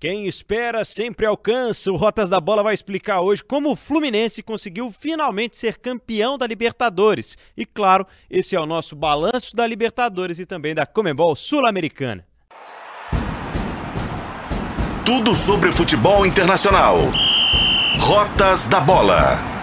Quem espera sempre alcança. O Rotas da Bola vai explicar hoje como o Fluminense conseguiu finalmente ser campeão da Libertadores. E claro, esse é o nosso balanço da Libertadores e também da Comembol Sul-Americana. Tudo sobre futebol internacional. Rotas da Bola.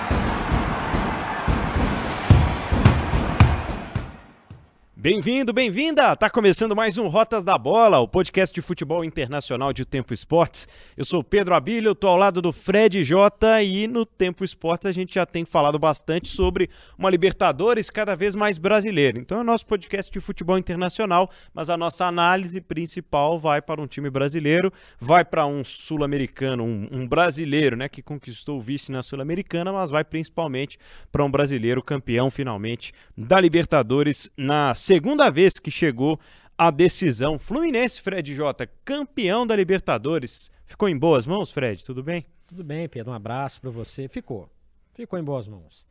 Bem-vindo, bem-vinda! Tá começando mais um Rotas da Bola, o podcast de futebol internacional de Tempo Esportes. Eu sou Pedro Abílio, tô ao lado do Fred J e no Tempo Esportes a gente já tem falado bastante sobre uma Libertadores cada vez mais brasileira. Então é o nosso podcast de futebol internacional, mas a nossa análise principal vai para um time brasileiro, vai para um sul-americano, um, um, brasileiro, né, que conquistou o vice na Sul-Americana, mas vai principalmente para um brasileiro campeão finalmente da Libertadores na segunda vez que chegou a decisão. Fluminense, Fred J, campeão da Libertadores. Ficou em boas mãos, Fred? Tudo bem? Tudo bem, Pedro. Um abraço para você. Ficou. Ficou em boas mãos.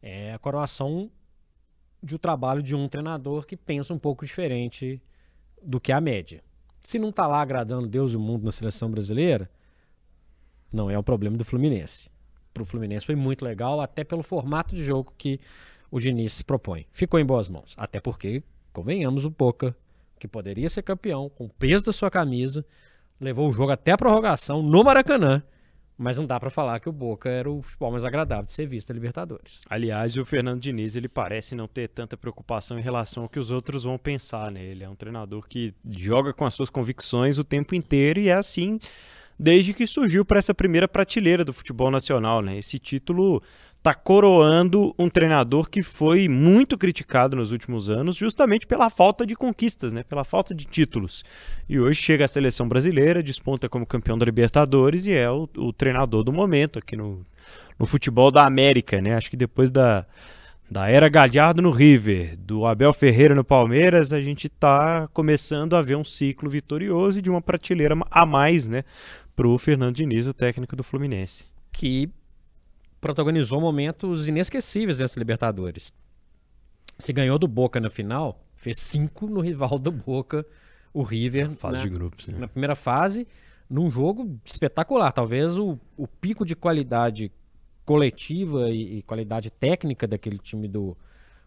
É a coroação de um trabalho de um treinador que pensa um pouco diferente do que a média. Se não está lá agradando Deus e o mundo na seleção brasileira, não é o problema do Fluminense. Para o Fluminense foi muito legal, até pelo formato de jogo que o Diniz se propõe. Ficou em boas mãos. Até porque, convenhamos, o Boca, que poderia ser campeão, com o peso da sua camisa, levou o jogo até a prorrogação no Maracanã. Mas não dá para falar que o Boca era o futebol mais agradável de ser visto na Libertadores. Aliás, o Fernando Diniz, ele parece não ter tanta preocupação em relação ao que os outros vão pensar, né? Ele é um treinador que joga com as suas convicções o tempo inteiro e é assim desde que surgiu para essa primeira prateleira do futebol nacional, né? Esse título está coroando um treinador que foi muito criticado nos últimos anos, justamente pela falta de conquistas, né? pela falta de títulos. E hoje chega a seleção brasileira, desponta como campeão da Libertadores e é o, o treinador do momento aqui no, no futebol da América. Né? Acho que depois da, da era Galhardo no River, do Abel Ferreira no Palmeiras, a gente está começando a ver um ciclo vitorioso e de uma prateleira a mais né, para o Fernando Diniz, o técnico do Fluminense. Que protagonizou momentos inesquecíveis nessa Libertadores. Se ganhou do Boca na final, fez cinco no rival do Boca, o River. Na fase na, de grupos. Né? Na primeira fase, num jogo espetacular. Talvez o, o pico de qualidade coletiva e, e, qualidade técnica daquele time do,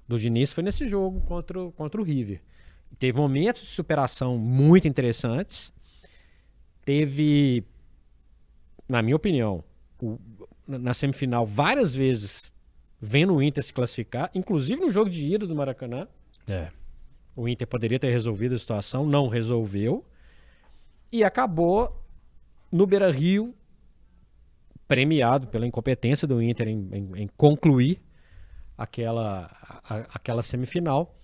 do Diniz foi nesse jogo contra, contra o River. Teve momentos de superação muito interessantes. Teve, na minha opinião, o, na semifinal várias vezes vendo o Inter se classificar, inclusive no jogo de ida do Maracanã. É. O Inter poderia ter resolvido a situação, não resolveu. E acabou no Beira Rio, premiado pela incompetência do Inter em, em, em concluir aquela, a, aquela semifinal.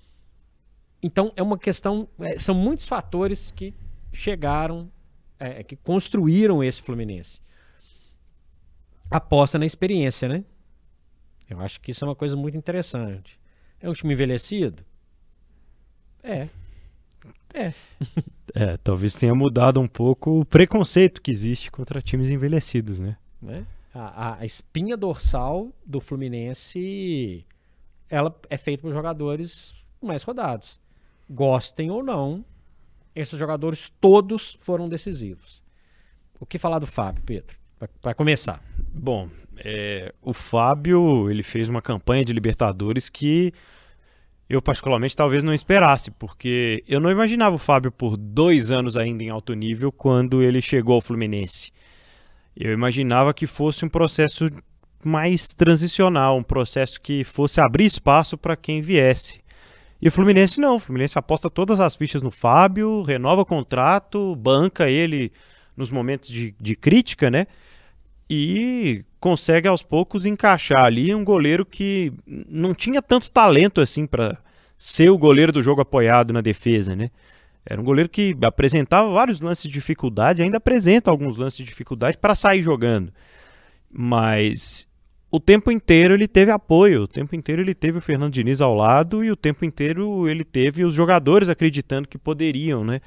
Então é uma questão. É, são muitos fatores que chegaram, é, que construíram esse Fluminense aposta na experiência, né? Eu acho que isso é uma coisa muito interessante. É um time envelhecido? É. É. é, talvez tenha mudado um pouco o preconceito que existe contra times envelhecidos, né? né? A, a, espinha dorsal do Fluminense ela é feita por jogadores mais rodados. Gostem ou não, esses jogadores todos foram decisivos. O que falar do Fábio, Pedro? Para começar. Bom, é, o Fábio ele fez uma campanha de Libertadores que eu particularmente talvez não esperasse, porque eu não imaginava o Fábio por dois anos ainda em alto nível quando ele chegou ao Fluminense. Eu imaginava que fosse um processo mais transicional, um processo que fosse abrir espaço para quem viesse. E o Fluminense não, o Fluminense aposta todas as fichas no Fábio, renova o contrato, banca ele nos momentos de, de crítica, né? E consegue aos poucos encaixar ali um goleiro que não tinha tanto talento assim para ser o goleiro do jogo apoiado na defesa, né? Era um goleiro que apresentava vários lances de dificuldade, ainda apresenta alguns lances de dificuldade para sair jogando. Mas o tempo inteiro ele teve apoio, o tempo inteiro ele teve o Fernando Diniz ao lado e o tempo inteiro ele teve os jogadores acreditando que poderiam, né?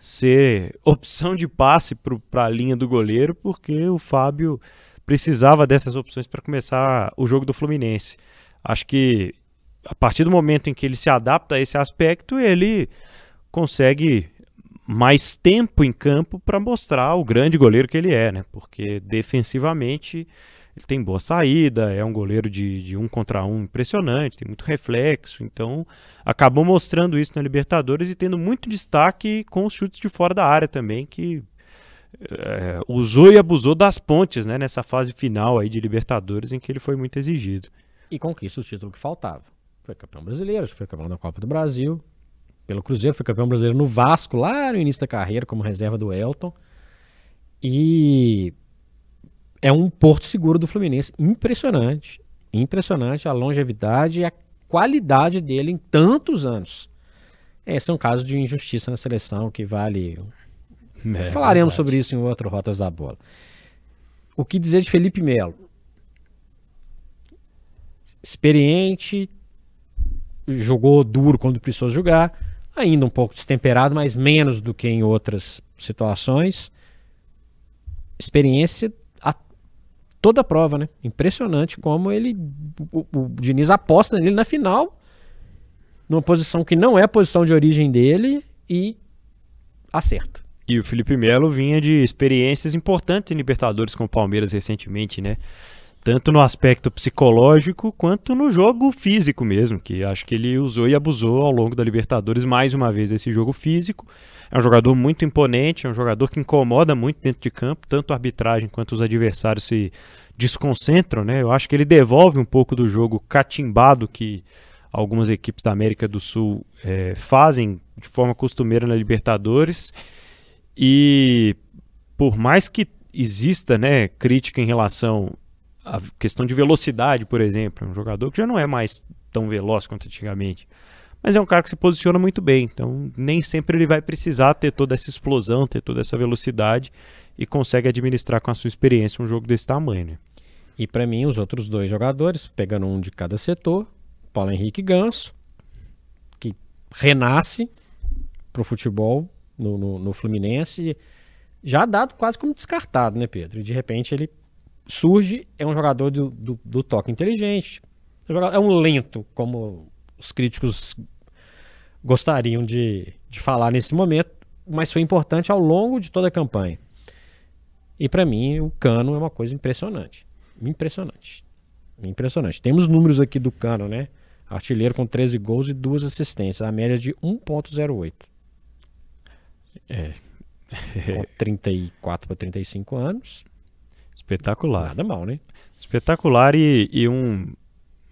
Ser opção de passe para a linha do goleiro, porque o Fábio precisava dessas opções para começar o jogo do Fluminense. Acho que a partir do momento em que ele se adapta a esse aspecto, ele consegue mais tempo em campo para mostrar o grande goleiro que ele é, né? Porque defensivamente ele tem boa saída, é um goleiro de, de um contra um impressionante, tem muito reflexo, então acabou mostrando isso na Libertadores e tendo muito destaque com os chutes de fora da área também, que é, usou e abusou das pontes né, nessa fase final aí de Libertadores em que ele foi muito exigido. E conquista o título que faltava. Foi campeão brasileiro, foi campeão da Copa do Brasil, pelo Cruzeiro, foi campeão brasileiro no Vasco, lá no início da carreira, como reserva do Elton. E é um porto seguro do Fluminense. Impressionante. Impressionante a longevidade e a qualidade dele em tantos anos. Esse é um caso de injustiça na seleção que vale. É, Falaremos verdade. sobre isso em outro Rotas da Bola. O que dizer de Felipe Melo? Experiente, jogou duro quando precisou jogar ainda um pouco destemperado, mas menos do que em outras situações. Experiência a toda prova, né? Impressionante como ele o, o Diniz aposta nele na final, numa posição que não é a posição de origem dele e acerta. E o Felipe Melo vinha de experiências importantes em Libertadores com o Palmeiras recentemente, né? Tanto no aspecto psicológico quanto no jogo físico mesmo, que acho que ele usou e abusou ao longo da Libertadores mais uma vez esse jogo físico. É um jogador muito imponente, é um jogador que incomoda muito dentro de campo, tanto a arbitragem quanto os adversários se desconcentram, né? Eu acho que ele devolve um pouco do jogo catimbado que algumas equipes da América do Sul é, fazem de forma costumeira na Libertadores. E por mais que exista né, crítica em relação a questão de velocidade, por exemplo. É um jogador que já não é mais tão veloz quanto antigamente. Mas é um cara que se posiciona muito bem. Então, nem sempre ele vai precisar ter toda essa explosão, ter toda essa velocidade e consegue administrar com a sua experiência um jogo desse tamanho. Né? E para mim, os outros dois jogadores, pegando um de cada setor, Paulo Henrique Ganso, que renasce para o futebol no, no, no Fluminense, já dado quase como descartado, né, Pedro? E de repente ele surge, é um jogador do, do, do toque inteligente, é um lento, como os críticos gostariam de, de falar nesse momento, mas foi importante ao longo de toda a campanha. E para mim, o Cano é uma coisa impressionante. Impressionante. Impressionante. Temos números aqui do Cano, né? Artilheiro com 13 gols e duas assistências, a média de 1.08. É. com 34 para 35 anos. Espetacular. Nada mal, né? Espetacular e, e um,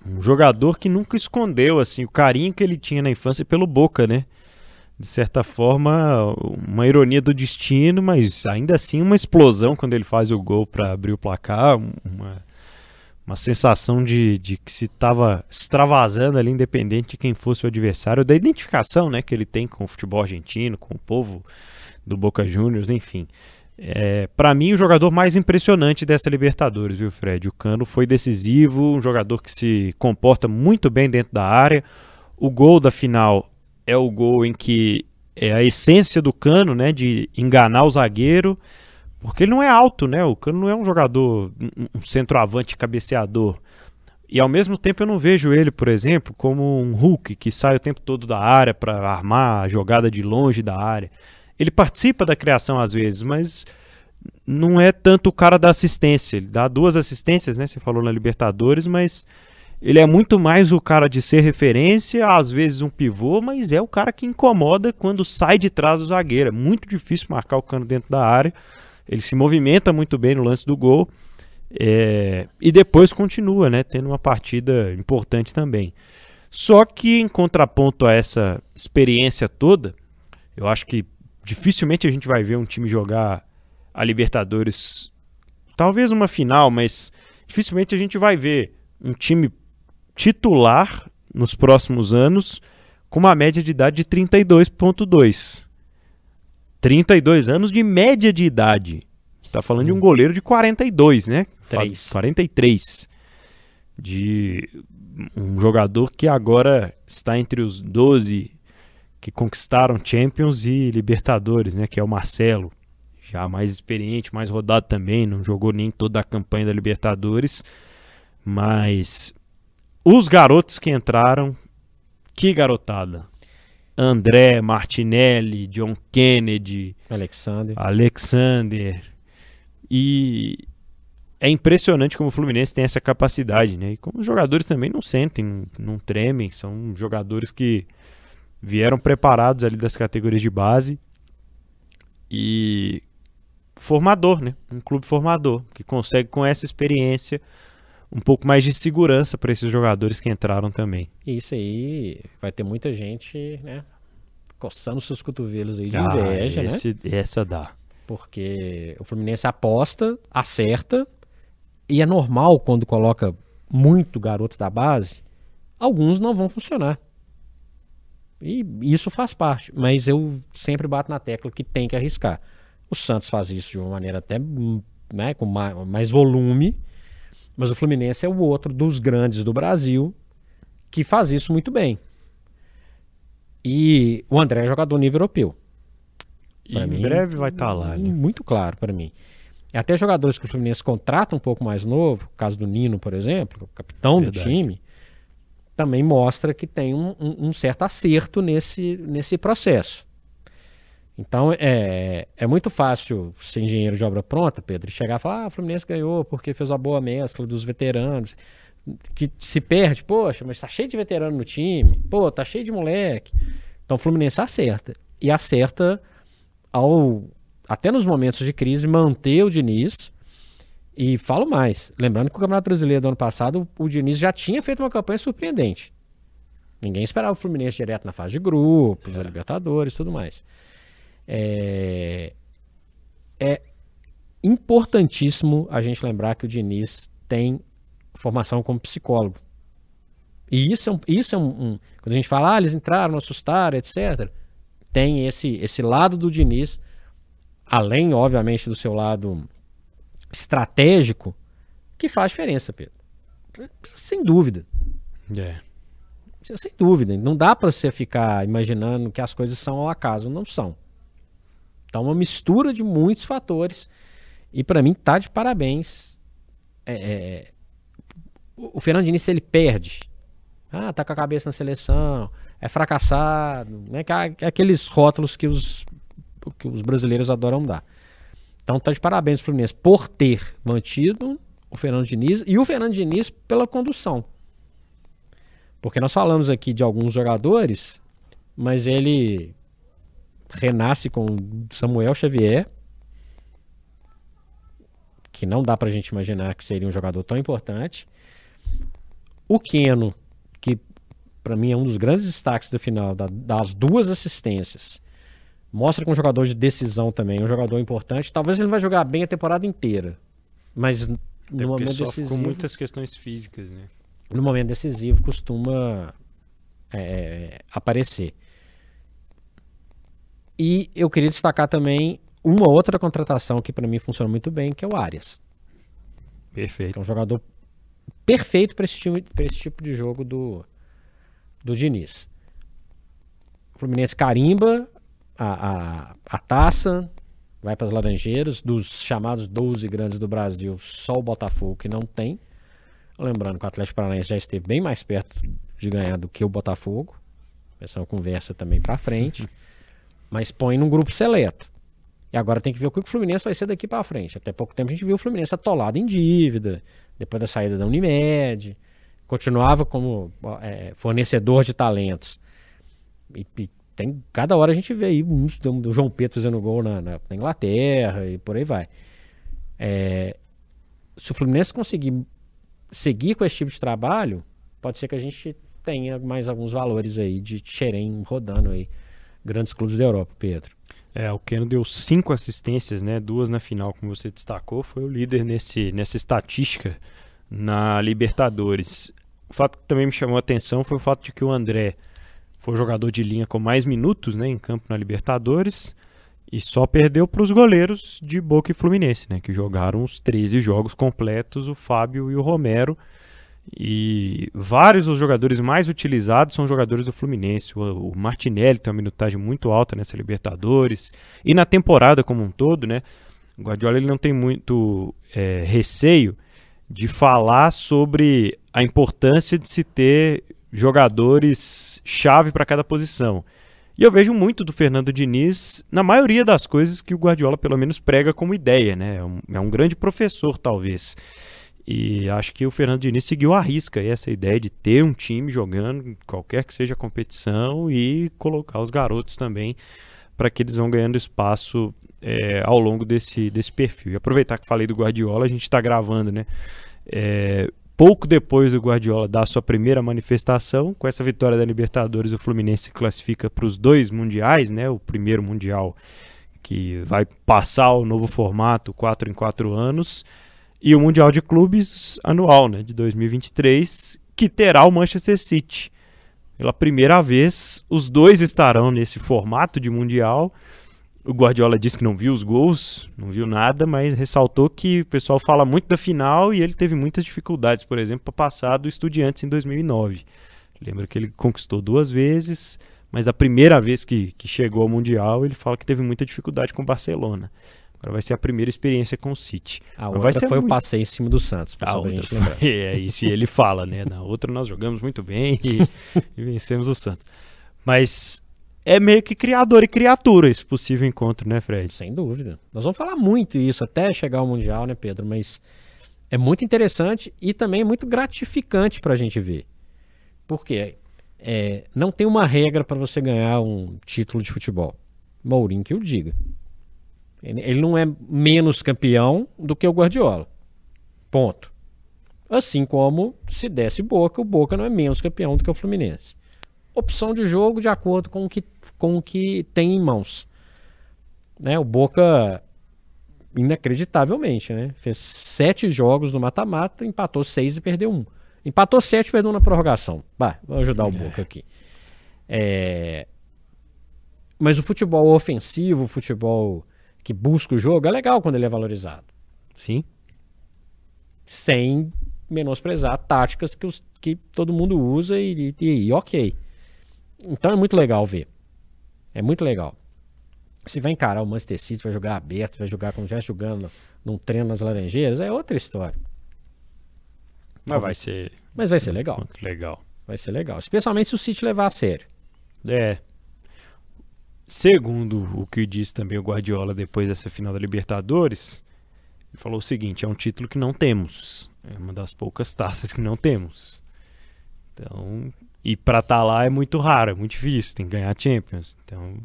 um, jogador que nunca escondeu assim o carinho que ele tinha na infância pelo Boca, né? De certa forma, uma ironia do destino, mas ainda assim uma explosão quando ele faz o gol para abrir o placar, uma, uma sensação de, de que se estava extravasando ali, independente de quem fosse o adversário, da identificação né, que ele tem com o futebol argentino, com o povo do Boca Juniors, enfim. É, para mim, o jogador mais impressionante dessa Libertadores, viu, Fred? O Cano foi decisivo, um jogador que se comporta muito bem dentro da área. O gol da final é o gol em que é a essência do Cano, né, de enganar o zagueiro, porque ele não é alto, né? O Cano não é um jogador, um centroavante cabeceador. E ao mesmo tempo eu não vejo ele, por exemplo, como um Hulk que sai o tempo todo da área para armar a jogada de longe da área ele participa da criação às vezes, mas não é tanto o cara da assistência. Ele dá duas assistências, né? Você falou na Libertadores, mas ele é muito mais o cara de ser referência, às vezes um pivô, mas é o cara que incomoda quando sai de trás do zagueiro. É muito difícil marcar o cano dentro da área. Ele se movimenta muito bem no lance do gol. É... e depois continua, né? Tendo uma partida importante também. Só que em contraponto a essa experiência toda, eu acho que dificilmente a gente vai ver um time jogar a Libertadores, talvez uma final, mas dificilmente a gente vai ver um time titular nos próximos anos com uma média de idade de 32.2. 32 anos de média de idade. está falando de um hum. goleiro de 42, né? 3. 43. De um jogador que agora está entre os 12 que conquistaram Champions e Libertadores, né? Que é o Marcelo, já mais experiente, mais rodado também, não jogou nem toda a campanha da Libertadores, mas os garotos que entraram, que garotada. André, Martinelli, John Kennedy, Alexander. Alexander. E é impressionante como o Fluminense tem essa capacidade, né? E como os jogadores também não sentem, não, não tremem, são jogadores que vieram preparados ali das categorias de base e formador, né? Um clube formador que consegue com essa experiência um pouco mais de segurança para esses jogadores que entraram também. Isso aí vai ter muita gente, né? Coçando seus cotovelos aí de Ah, inveja, né? esse- Essa dá. Porque o Fluminense aposta, acerta, e é normal quando coloca muito garoto da base, alguns não vão funcionar. E isso faz parte, mas eu sempre bato na tecla que tem que arriscar. O Santos faz isso de uma maneira até né, com ma- mais volume, mas o Fluminense é o outro dos grandes do Brasil que faz isso muito bem. E o André é jogador nível europeu. E Pra em mim, breve vai estar lá, né? Muito claro para mim. Até jogadores que o Fluminense contrata um pouco mais novo, o caso do Nino, por exemplo, o capitão Verdade. do time, também mostra que tem um, um- certo acerto nesse, nesse processo. Então é, é muito fácil ser engenheiro de obra pronta, Pedro, chegar e falar: ah, o Fluminense ganhou porque fez uma boa mescla dos veteranos. Que se perde, poxa, mas tá cheio de veterano no time, pô, tá cheio de moleque. Então o Fluminense acerta. E acerta ao até nos momentos de crise manter o Diniz e falo mais, lembrando que o Campeonato Brasileiro do ano passado o Diniz já tinha feito uma campanha surpreendente. Ninguém esperava o Fluminense direto na fase de grupos, da Libertadores, tudo mais. É, é importantíssimo a gente lembrar que o Diniz tem formação como psicólogo. E isso é um, isso é um, um- quando a gente fala, ah, eles entraram, assustaram, etc. Tem esse esse lado do Diniz, além, obviamente, do seu lado estratégico, que faz diferença, Pedro. Sem dúvida. É. Sem dúvida. Não dá para você ficar imaginando que as coisas são ao acaso. Não são. Então, uma mistura de muitos fatores. E para mim, tá de parabéns. É, é, o o Fernando Diniz, se ele perde, ah, tá com a cabeça na seleção, é fracassado, né? é Aqueles rótulos que os, que os brasileiros adoram dar. Então, tá de parabéns pro Fluminense por ter mantido o Fernando Diniz e o Fernando Diniz pela condução. Porque nós falamos aqui de alguns jogadores, mas ele renasce com Samuel Xavier, que não dá pra gente imaginar que seria um jogador tão importante. O Keno, que pra mim é um dos grandes destaques da final, da- das duas assistências. Mostra que é um jogador de decisão também, um jogador importante. Talvez ele não vai jogar bem a temporada inteira, mas Até no momento decisivo com muitas questões físicas, né? no momento decisivo costuma é, aparecer. E eu queria destacar também uma outra contratação que para mim funciona muito bem, que é o Arias, Perfeito. é um jogador perfeito para esse, time- esse tipo de jogo do, do Diniz. O Fluminense carimba a, a, a taça, vai para as Laranjeiras, dos chamados 12 grandes do Brasil, só o Botafogo que não tem. Lembrando que o Atlético Paranaense já esteve bem mais perto de ganhar do que o Botafogo. Essa é uma conversa também para frente. Mas põe num grupo seleto. E agora tem que ver o que o Fluminense vai ser daqui para frente. Até pouco tempo a gente viu o Fluminense atolado em dívida, depois da saída da Unimed, continuava como é, fornecedor de talentos. E, e tem, cada hora a gente vê aí uns do João Pedro fazendo gol na, na- na Inglaterra e por aí vai. É, se o Fluminense conseguir seguir com esse tipo de trabalho, pode ser que a gente tenha mais alguns valores aí de Xerém rodando aí grandes clubes da Europa, Pedro. É, o Keno deu cinco assistências, né? Duas na final, como você destacou, foi o líder nesse, nessa estatística na Libertadores. O fato que também me chamou a atenção foi o fato de que o André foi o jogador de linha com mais minutos né, em campo na Libertadores e só perdeu para os goleiros de Boca e Fluminense, né? Que jogaram os 13 jogos completos, o Fábio e o Romero. E vários dos jogadores mais utilizados são jogadores do Fluminense. O, o Martinelli tem uma minutagem muito alta nessa Libertadores. E na temporada como um todo, né? O Guardiola ele não tem muito é, receio de falar sobre a importância de se ter jogadores chave para cada posição. E eu vejo muito do Fernando Diniz na maioria das coisas que o Guardiola pelo menos prega como ideia, né? É um, é um grande professor, talvez. E acho que o Fernando Diniz seguiu a risca essa ideia de ter um time jogando, qualquer que seja a competição, e colocar os garotos também para que eles vão ganhando espaço é, ao longo desse, desse perfil. E aproveitar que falei do Guardiola, a gente está gravando, né? É, pouco depois do Guardiola dar sua primeira manifestação, com essa vitória da Libertadores, o Fluminense se classifica para os dois mundiais, né? O primeiro mundial que vai passar o novo formato, 4 em 4 anos, e o Mundial de Clubes anual, né, de 2023, que terá o Manchester City. Pela primeira vez, os dois estarão nesse formato de Mundial. O Guardiola disse que não viu os gols, não viu nada, mas ressaltou que o pessoal fala muito da final e ele teve muitas dificuldades, por exemplo, para passar do Estudiantes em 2009. Lembra que ele conquistou duas vezes, mas a primeira vez que, que chegou ao Mundial, ele fala que teve muita dificuldade com o Barcelona. Agora vai ser a primeira experiência com o City. A Mas outra vai ser foi muito... o passeio em cima do Santos, A outra foi, é isso ele fala, né? Na outra nós jogamos muito bem e, e vencemos o Santos. Mas é meio que criador e criatura esse possível encontro, né, Fred? Sem dúvida. Nós vamos falar muito isso até chegar ao Mundial, né, Pedro? Mas é muito interessante e também é muito gratificante para a gente ver. Porque é, não tem uma regra para você ganhar um título de futebol. Mourinho que o diga. Ele, não é menos campeão do que o Guardiola. Ponto. Assim como se desse Boca, o Boca não é menos campeão do que o Fluminense. Opção de jogo de acordo com o que, com o que tem em mãos. Né? O Boca, inacreditavelmente, né? fez sete jogos no mata-mata, empatou seis e perdeu um. Empatou sete e perdeu na prorrogação. Bah, vou ajudar o Boca aqui. É... Mas o futebol ofensivo, o futebol que busca o jogo, é legal quando ele é valorizado. Sim. Sem menosprezar táticas que, os, que todo mundo usa e, e, e ok. Então é muito legal ver. É muito legal. Se vai encarar o Manchester City, vai jogar aberto, vai jogar como já jogando num treino nas Laranjeiras, é outra história. Mas vai ser Mas vai ser legal. muito legal. Vai ser legal. Especialmente se o City levar a sério. É. Segundo o que disse também o Guardiola depois dessa final da Libertadores, ele falou o seguinte: é um título que não temos. É uma das poucas taças que não temos. Então, e para estar lá é muito raro, é muito difícil, tem que ganhar Champions. Então,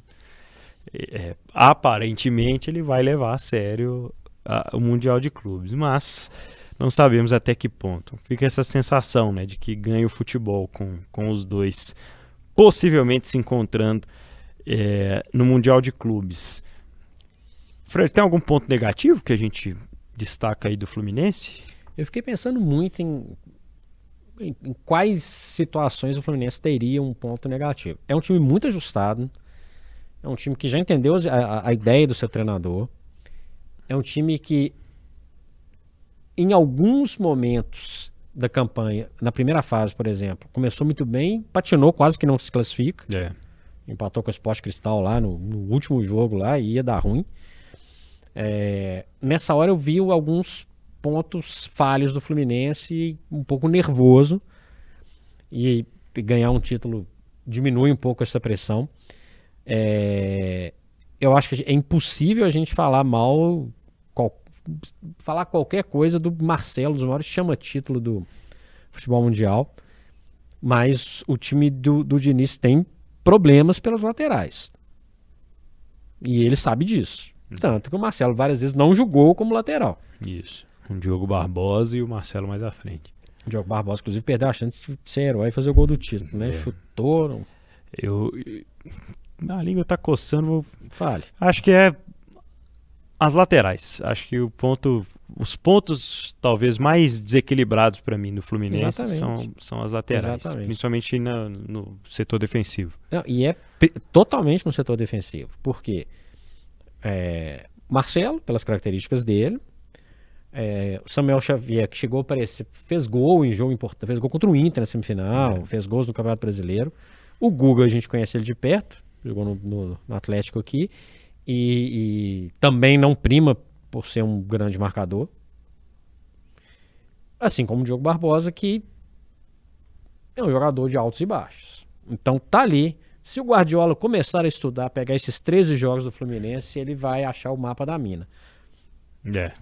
é, é, aparentemente ele vai levar a sério a- o Mundial de Clubes, mas não sabemos até que ponto. Fica essa sensação, né, de que ganha o futebol com, com os dois possivelmente se encontrando é, no Mundial de Clubes. Fred, tem algum ponto negativo que a gente destaca aí do Fluminense? Eu fiquei pensando muito em, em, em quais situações o Fluminense teria um ponto negativo. É um time muito ajustado. É um time que já entendeu a, a- a ideia do seu treinador. É um time que, em alguns momentos da campanha, na primeira fase, por exemplo, começou muito bem, patinou, quase que não se classifica. É. Empatou com o Sport Cristal lá no, no último jogo lá e ia dar ruim. É, nessa hora eu vi alguns pontos falhos do Fluminense, um pouco nervoso. E ganhar um título diminui um pouco essa pressão. É, eu acho que é impossível a gente falar mal, qual- falar qualquer coisa do Marcelo, dos maiores chama-título do futebol mundial. Mas o time do, do Diniz tem problemas pelas laterais. E ele sabe disso. Tanto que o Marcelo várias vezes não jogou como lateral. Isso. O Diogo Barbosa e o Marcelo mais à frente. O Diogo Barbosa, inclusive, perdeu a chance de ser herói e fazer o gol do título, né? É. Chutou, não Eu. A língua tá coçando, vou fale. Acho que é as laterais. Acho que o ponto, os pontos talvez mais desequilibrados para mim no Fluminense são, Exatamente. são as laterais, Exatamente. principalmente na- no setor defensivo. Não, e é totalmente no setor defensivo. Porque é, Marcelo, pelas características dele, é, Samuel Xavier, que chegou a aparecer, fez gol em jogo importante, fez gol contra o Inter na semifinal, É. fez gols no Campeonato Brasileiro. O Guga, a gente conhece ele de perto, jogou no, no- no Atlético aqui, e, e também não prima por ser um grande marcador. Assim como o Diogo Barbosa, que é um jogador de altos e baixos. Então tá ali Se o Guardiola começar a estudar, pegar esses 13 jogos do Fluminense, ele vai achar o mapa da mina. É.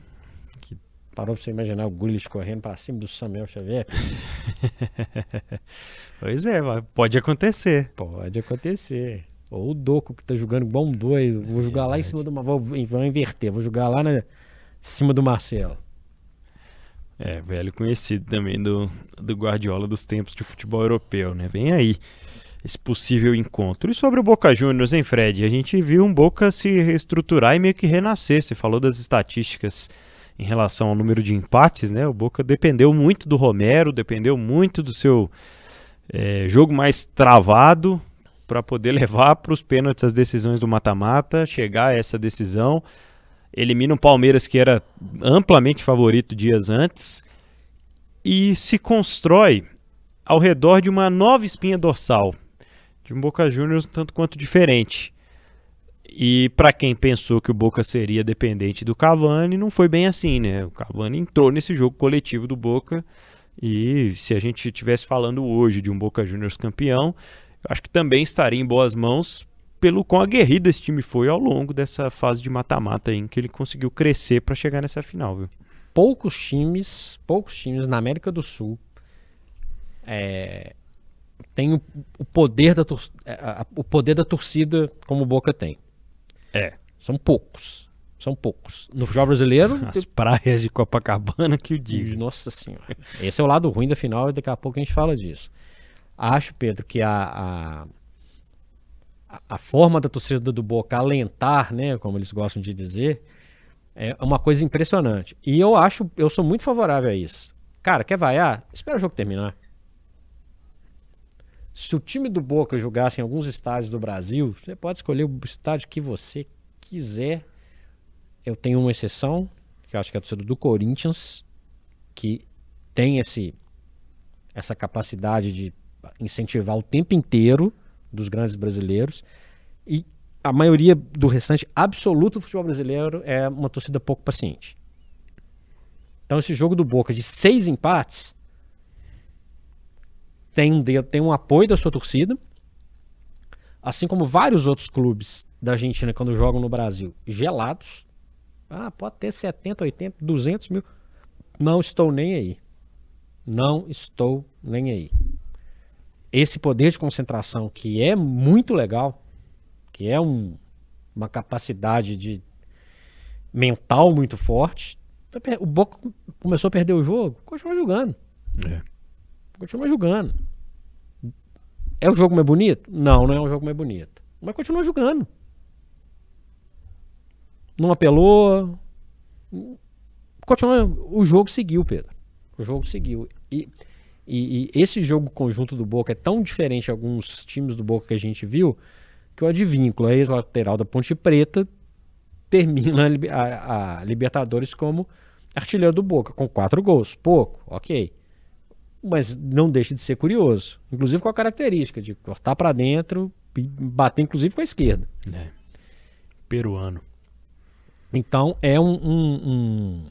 Parou pra você imaginar o Grealish correndo pra cima do Samuel Xavier? pois é, pode acontecer. Pode acontecer. Ou o Doco que tá jogando um doido. Vou jogar lá em cima do. Vou, vou inverter, vou jogar lá na em cima do Marcelo. É, velho conhecido também do, do Guardiola dos tempos de futebol europeu, né? Vem aí esse possível encontro. E sobre o Boca Juniors, hein, Fred? A gente viu um Boca se reestruturar e meio que renascer. Você falou das estatísticas em relação ao número de empates, né? O Boca dependeu muito do Romero, dependeu muito do seu é, jogo mais travado para poder levar para os pênaltis as decisões do mata-mata, chegar a essa decisão elimina o Palmeiras que era amplamente favorito dias antes e se constrói ao redor de uma nova espinha dorsal de um Boca Juniors um tanto quanto diferente. E para quem pensou que o Boca seria dependente do Cavani, não foi bem assim, né? O Cavani entrou nesse jogo coletivo do Boca e se a gente estivesse falando hoje de um Boca Juniors campeão, acho que também estaria em boas mãos pelo quão aguerrido esse time foi ao longo dessa fase de mata-mata em que ele conseguiu crescer para chegar nessa final, viu? Poucos times, poucos times na América do Sul é, têm o, o poder da é, a- o poder da torcida como o Boca tem. É. São poucos. São poucos. No futebol brasileiro, As praias de Copacabana que o diga. Nossa senhora. Esse é o lado ruim da final e daqui a pouco a gente fala disso. Acho, Pedro, que a, a, a- a forma da torcida do Boca alentar, né, como eles gostam de dizer, é uma coisa impressionante. E eu acho, eu sou muito favorável a isso. Cara, quer vaiar? Espera o jogo terminar. Se o time do Boca jogasse em alguns estádios do Brasil, você pode escolher o estádio que você quiser. Eu tenho uma exceção, que eu acho que é a torcida do Corinthians, que tem esse, essa capacidade de incentivar o tempo inteiro dos grandes brasileiros. E a maioria do restante absoluto do futebol brasileiro é uma torcida pouco paciente. Então esse jogo do Boca de seis empates tem um, de- tem um apoio da sua torcida, assim como vários outros clubes da Argentina quando jogam no Brasil, gelados. Ah, pode ter 70, 80, 200 mil. Não estou nem aí. Não estou nem aí. Esse poder de concentração que é muito legal, que é um- uma capacidade de mental muito forte. O Boca começou a perder o jogo, continua jogando. É. Continua jogando. É o jogo mais bonito? Não, não é um jogo mais bonito. Mas continua jogando. Não apelou. Continua. O jogo seguiu, Pedro. O jogo seguiu. E, e- e esse jogo conjunto do Boca é tão diferente de alguns times do Boca que a gente viu que o Advíncula, a ex-lateral da Ponte Preta, termina a, a- a Libertadores como artilheiro do Boca, com quatro gols. Pouco, ok. Mas não deixa de ser curioso. Inclusive com a característica de cortar para dentro e bater, inclusive, com a esquerda. É. Peruano. Então é um. um- um-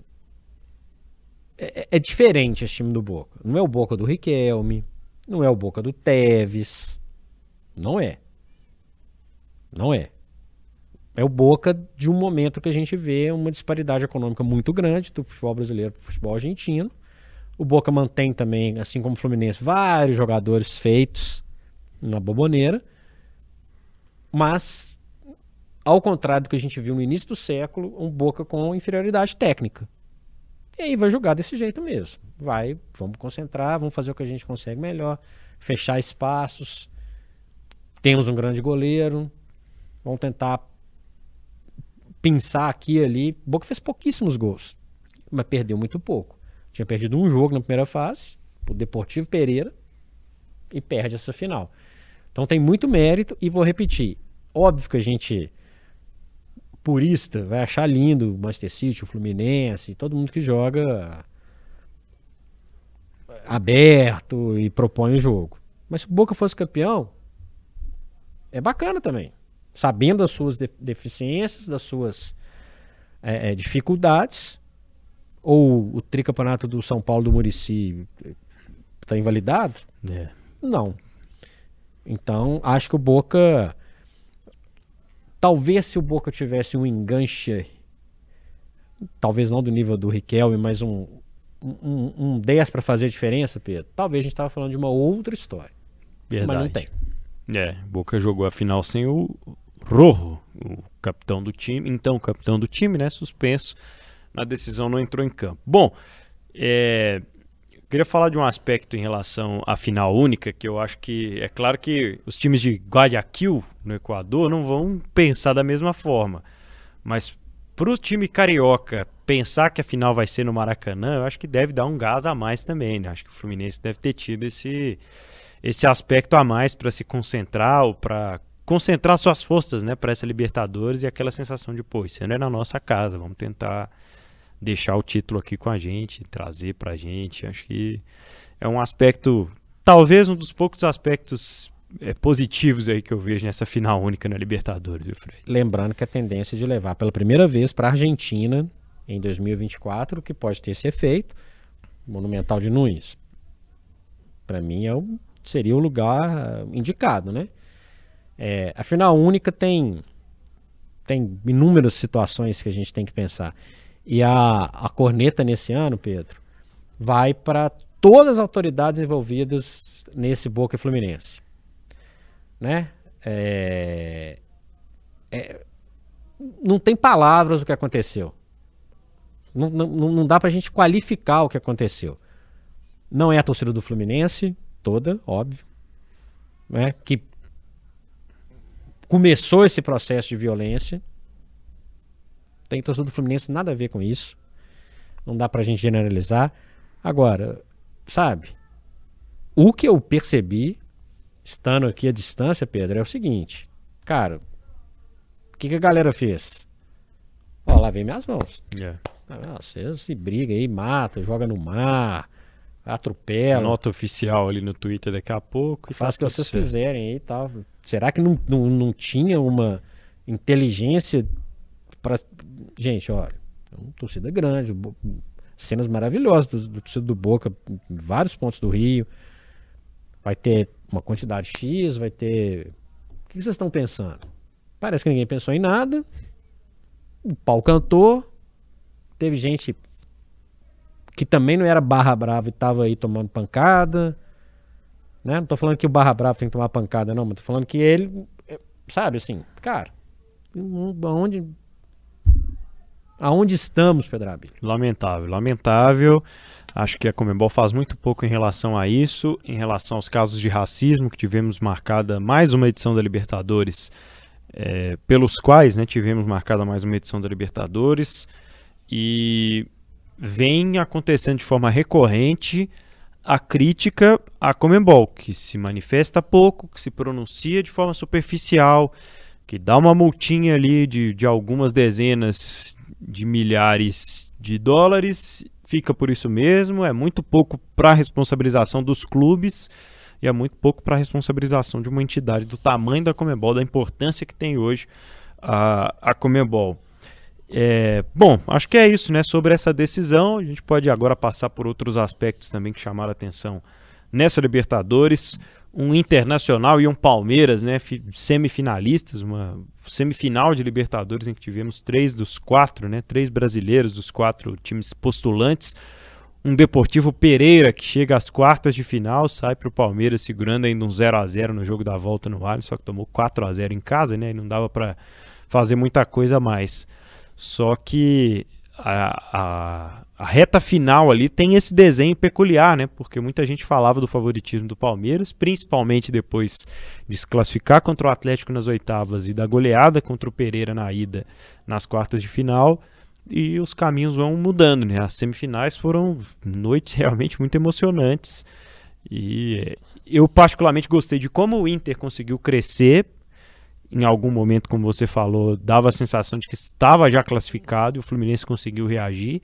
É, é diferente esse time do Boca. Não é o Boca do Riquelme, não é o Boca do Teves. Não é. Não é. É o Boca de um momento que a gente vê uma disparidade econômica muito grande do futebol brasileiro para o futebol argentino. O Boca mantém também, assim como o Fluminense, vários jogadores feitos na boboneira. Mas ao contrário do que a gente viu no início do século, um Boca com inferioridade técnica. E aí vai jogar desse jeito mesmo. Vai, vamos concentrar, vamos fazer o que a gente consegue melhor, fechar espaços. Temos um grande goleiro, vamos tentar pensar aqui e ali. Boca fez pouquíssimos gols, mas perdeu muito pouco. Tinha perdido um jogo na primeira fase, o Deportivo Pereira, e perde essa final. Então tem muito mérito e vou repetir. Óbvio que a gente purista vai achar lindo o Manchester City, o Fluminense, todo mundo que joga aberto e propõe o jogo. Mas se o Boca fosse campeão, é bacana também. Sabendo das suas de- deficiências, das suas é, dificuldades, ou o tricampeonato do São Paulo do Murici está invalidado? É. Não. Então, acho que o Boca. Talvez se o Boca tivesse um enganche, talvez não do nível do Riquelme, mas um, um, um 10 para fazer diferença, Pedro, talvez a gente estava falando de uma outra história. Verdade. Mas não tem. É, Boca jogou a final sem o Rojo, o capitão do time, então o capitão do time, né, suspenso. Na decisão não entrou em campo. Bom, é, queria falar de um aspecto em relação à final única, que eu acho que é claro que os times de Guayaquil, no Equador, não vão pensar da mesma forma. Mas para o time carioca pensar que a final vai ser no Maracanã, eu acho que deve dar um gás a mais também. Né? Acho que o Fluminense deve ter tido esse, esse aspecto a mais para se concentrar ou para concentrar suas forças né, para essa Libertadores e aquela sensação de, pô, isso não é na nossa casa, vamos tentar deixar o título aqui com a gente, trazer para a gente. Acho que é um aspecto, talvez um dos poucos aspectos é, positivos aí que eu vejo nessa final única na Libertadores, viu, Fred? Lembrando que a tendência de levar pela primeira vez para a Argentina em 2024, que pode ter esse efeito, Monumental de Nunes. Para mim é o, seria o lugar indicado, né? É, a final única tem tem inúmeras situações que a gente tem que pensar. E a, a corneta nesse ano, Pedro, vai para todas as autoridades envolvidas nesse Boca Fluminense. Né? É, é, não tem palavras o que aconteceu. Não, não, não dá para a gente qualificar o que aconteceu. Não é a torcida do Fluminense, toda, óbvio, né? que começou esse processo de violência. Tem torcedor do Fluminense nada a ver com isso. Não dá pra gente generalizar. Agora, sabe? O que eu percebi, estando aqui à distância, Pedro, é o seguinte. Cara, o que, que a galera fez? Ó, lavei minhas mãos. Yeah. Ah, vocês se briga aí, mata, joga no mar, atropela. Nota oficial ali no Twitter daqui a pouco. Faz o que tá vocês tudo certo. quiserem aí e tal. Será que não, não, não tinha uma inteligência para Gente, olha, é uma torcida grande, cenas maravilhosas do, do torcida do Boca, em vários pontos do Rio. Vai ter uma quantidade X, vai ter. O que vocês estão pensando? Parece que ninguém pensou em nada. O pau cantou. Teve gente que também não era barra brava e tava aí tomando pancada. Né? Não tô falando que o barra brava tem que tomar pancada, não, mas tô falando que ele, é, sabe, assim, cara, hum, aonde, estamos, Pedrabi? Lamentável, lamentável. Acho que a Comembol faz muito pouco em relação a isso, em relação aos casos de racismo que tivemos marcada mais uma edição da Libertadores, é, pelos quais né, tivemos marcada mais uma edição da Libertadores e vem acontecendo de forma recorrente a crítica à Comembol, que se manifesta pouco, que se pronuncia de forma superficial, que dá uma multinha ali de, de algumas dezenas de milhares de dólares, fica por isso mesmo, é muito pouco para a responsabilização dos clubes e é muito pouco para a responsabilização de uma entidade do tamanho da Comebol, da importância que tem hoje a, a Comebol. É, bom, acho que é isso, né? Sobre essa decisão, a gente pode agora passar por outros aspectos também que chamaram a atenção nessa Libertadores. Um Internacional e um Palmeiras, né? fi- Semifinalistas, uma semifinal de Libertadores em que tivemos três dos quatro, né? Três brasileiros dos quatro times postulantes. Um Deportivo Pereira que chega às quartas de final, sai para o Palmeiras segurando ainda um 0 a 0 no jogo da volta no Allianz, só que tomou 4 a 0 em casa, né? E não dava para fazer muita coisa mais. Só que a, a, reta final ali tem esse desenho peculiar, né? Porque muita gente falava do favoritismo do Palmeiras, principalmente depois de se classificar contra o Atlético nas oitavas e da goleada contra o Pereira na ida nas quartas de final. E os caminhos vão mudando, né? As semifinais foram noites realmente muito emocionantes. E eu particularmente gostei de como o Inter conseguiu crescer em algum momento, como você falou, dava a sensação de que estava já classificado e o Fluminense conseguiu reagir.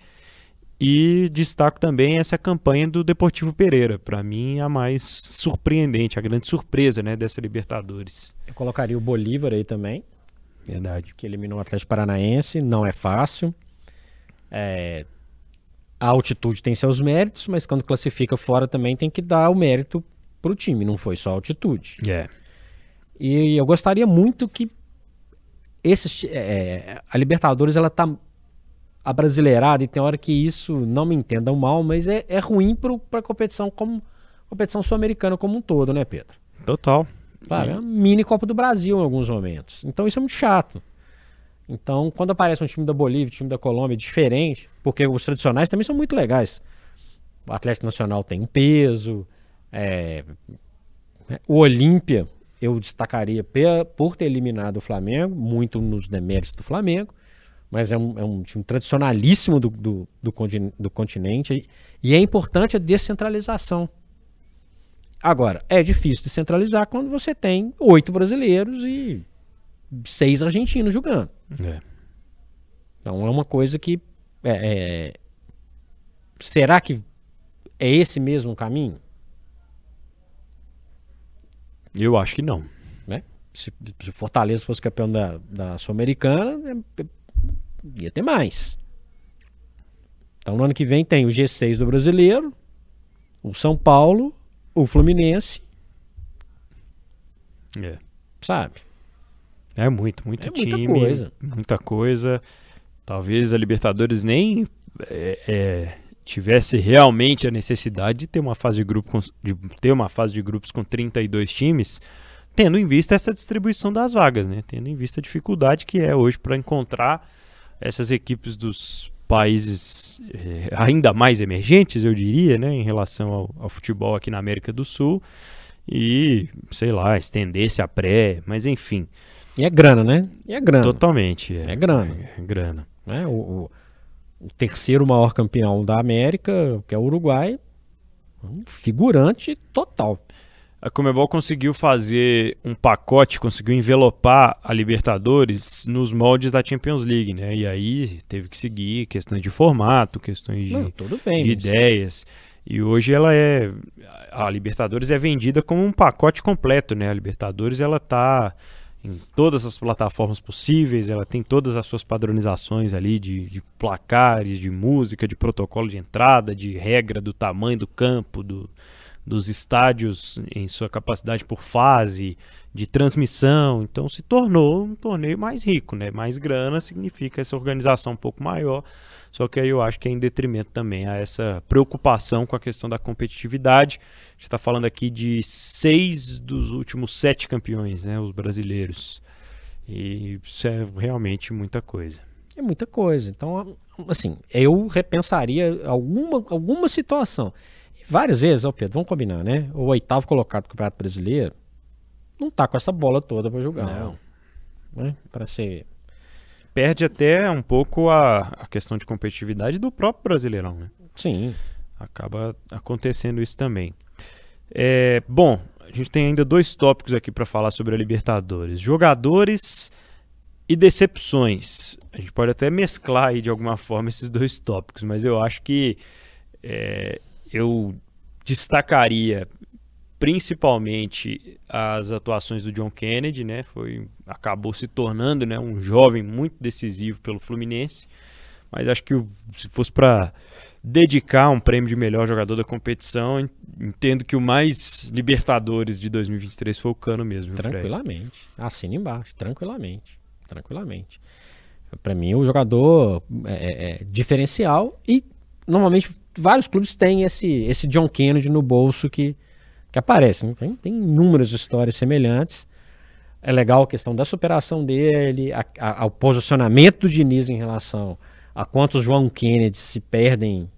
E destaco também essa campanha do Deportivo Pereira, para mim a mais surpreendente, a grande surpresa né, dessa Libertadores. Eu colocaria o Bolívar aí também, Verdade. que eliminou o Atlético Paranaense, não é fácil. É, a altitude tem seus méritos, mas quando classifica fora também tem que dar o mérito pro time, não foi só a altitude. É. E eu gostaria muito que esses, é, a Libertadores ela tá abrasileirada e tem hora que isso não me entendam mal, mas é, é ruim para a competição como competição sul-americana como um todo, né, Pedro? Total. Claro, é uma mini Copa do Brasil em alguns momentos. Então isso é muito chato. Então, quando aparece um time da Bolívia, um time da Colômbia diferente, porque os tradicionais também são muito legais. O Atlético Nacional tem um peso, é, o Olímpia eu destacaria por ter eliminado o Flamengo, muito nos deméritos do Flamengo, mas é um, é um time tradicionalíssimo do, do, do, do continente e é importante a descentralização. Agora, é difícil descentralizar quando você tem oito brasileiros e seis argentinos jogando. É. Então é uma coisa que. É, é... Será que é esse mesmo caminho? Eu acho que não. Né? Se, se Fortaleza fosse campeão da, da Sul-Americana, é, é, ia ter mais. Então no ano que vem tem o G6 do brasileiro, o São Paulo, o Fluminense. É. Sabe? É muito, muito é time. Muita coisa. Muita coisa. Talvez a Libertadores nem é, é, tivesse realmente a necessidade de ter uma fase de grupo com, de ter uma fase de grupos com 32 times, tendo em vista essa distribuição das vagas, né? Tendo em vista a dificuldade que é hoje para encontrar essas equipes dos países eh, ainda mais emergentes, eu diria, né, em relação ao, ao, futebol aqui na América do Sul e, sei lá, estender-se a pré, mas enfim. E é grana, né? E é grana. Totalmente. É, é grana. É, grana. É, o, o, o, terceiro maior campeão da América, que é o Uruguai, um figurante total. A Comebol conseguiu fazer um pacote, conseguiu envelopar a Libertadores nos moldes da Champions League, né? E aí teve que seguir questões de formato, questões de, Não, bem, de ideias. E hoje ela é a Libertadores é vendida como um pacote completo, né? A Libertadores ela tá em todas as plataformas possíveis, ela tem todas as suas padronizações ali de, de, placares, de música, de protocolo de entrada, de regra do tamanho do campo, do, dos estádios em sua capacidade por fase, de transmissão. Então se tornou um torneio mais rico, né? Mais grana significa essa organização um pouco maior. Só que aí eu acho que é em detrimento também a essa preocupação com a questão da competitividade. A gente está falando aqui de seis dos últimos sete campeões, né, os brasileiros. E isso é realmente muita coisa. É muita coisa. Então, assim, eu repensaria alguma, alguma situação. várias vezes, ó Pedro, vamos combinar, né? O oitavo colocado do Campeonato Brasileiro não tá com essa bola toda para jogar. Não. Né? Para ser perde até um pouco a, a questão de competitividade do próprio Brasileirão, né? Sim. Acaba acontecendo isso também. É, bom, a gente tem ainda dois tópicos aqui para falar sobre a Libertadores: jogadores e decepções. A gente pode até mesclar aí de alguma forma esses dois tópicos, mas eu acho que é, eu destacaria principalmente as atuações do John Kennedy, né? Foi acabou se tornando, né, um jovem muito decisivo pelo Fluminense. Mas acho que se fosse para dedicar um prêmio de melhor jogador da competição, entendo que o mais Libertadores de 2023 foi o Cano mesmo. Tranquilamente. Assina embaixo, tranquilamente, tranquilamente. Para mim, o jogador é, é, é, diferencial e normalmente vários clubes têm esse esse John Kennedy no bolso que que aparecem. Tem, tem inúmeras histórias semelhantes. É legal a questão da superação dele, a, a, ao posicionamento do Diniz em relação a quantos João Kennedy se perdem,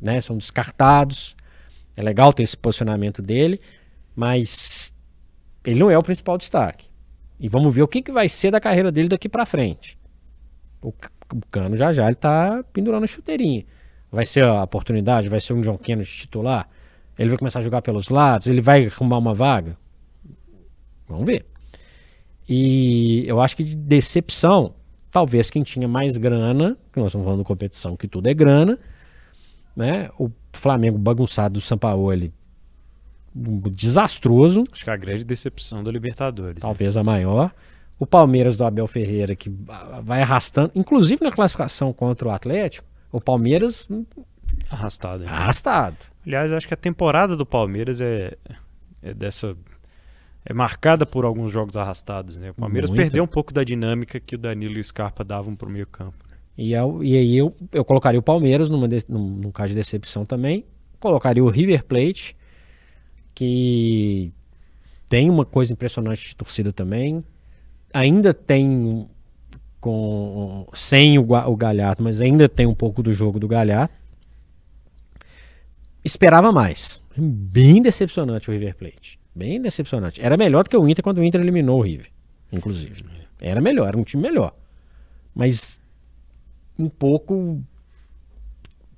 né, são descartados. É legal ter esse posicionamento dele, mas ele não é o principal destaque. E vamos ver o que, que vai ser da carreira dele daqui para frente. O, o, Cano já já ele tá pendurando a chuteirinha. Vai ser a oportunidade? Vai ser um John Kennedy titular? Ele vai começar a jogar pelos lados? Ele vai arrumar uma vaga? Vamos ver. E eu acho que de decepção, talvez quem tinha mais grana, que nós estamos falando de competição, que tudo é grana, né? O Flamengo bagunçado do Sampaoli, desastroso. Acho que a grande decepção da Libertadores. Né? Talvez né? a maior. O Palmeiras do Abel Ferreira, que vai arrastando, inclusive na classificação contra o Atlético, o Palmeiras. Arrastado. Hein? Arrastado. Aliás, acho que a temporada do Palmeiras é, é dessa é marcada por alguns jogos arrastados, né? O Palmeiras perdeu um pouco da dinâmica que o Danilo e o Scarpa davam pro meio campo. E, eu- e aí eu, eu colocaria o Palmeiras numa de- num, num caso de decepção também. Colocaria o River Plate, que tem uma coisa impressionante de torcida também. Ainda tem com sem o, o Galhardo, mas ainda tem um pouco do jogo do Galhardo. Esperava mais. Bem decepcionante o River Plate. Bem decepcionante. Era melhor do que o Inter quando o Inter eliminou o River, inclusive. Era melhor, era um time melhor. Mas um pouco. Um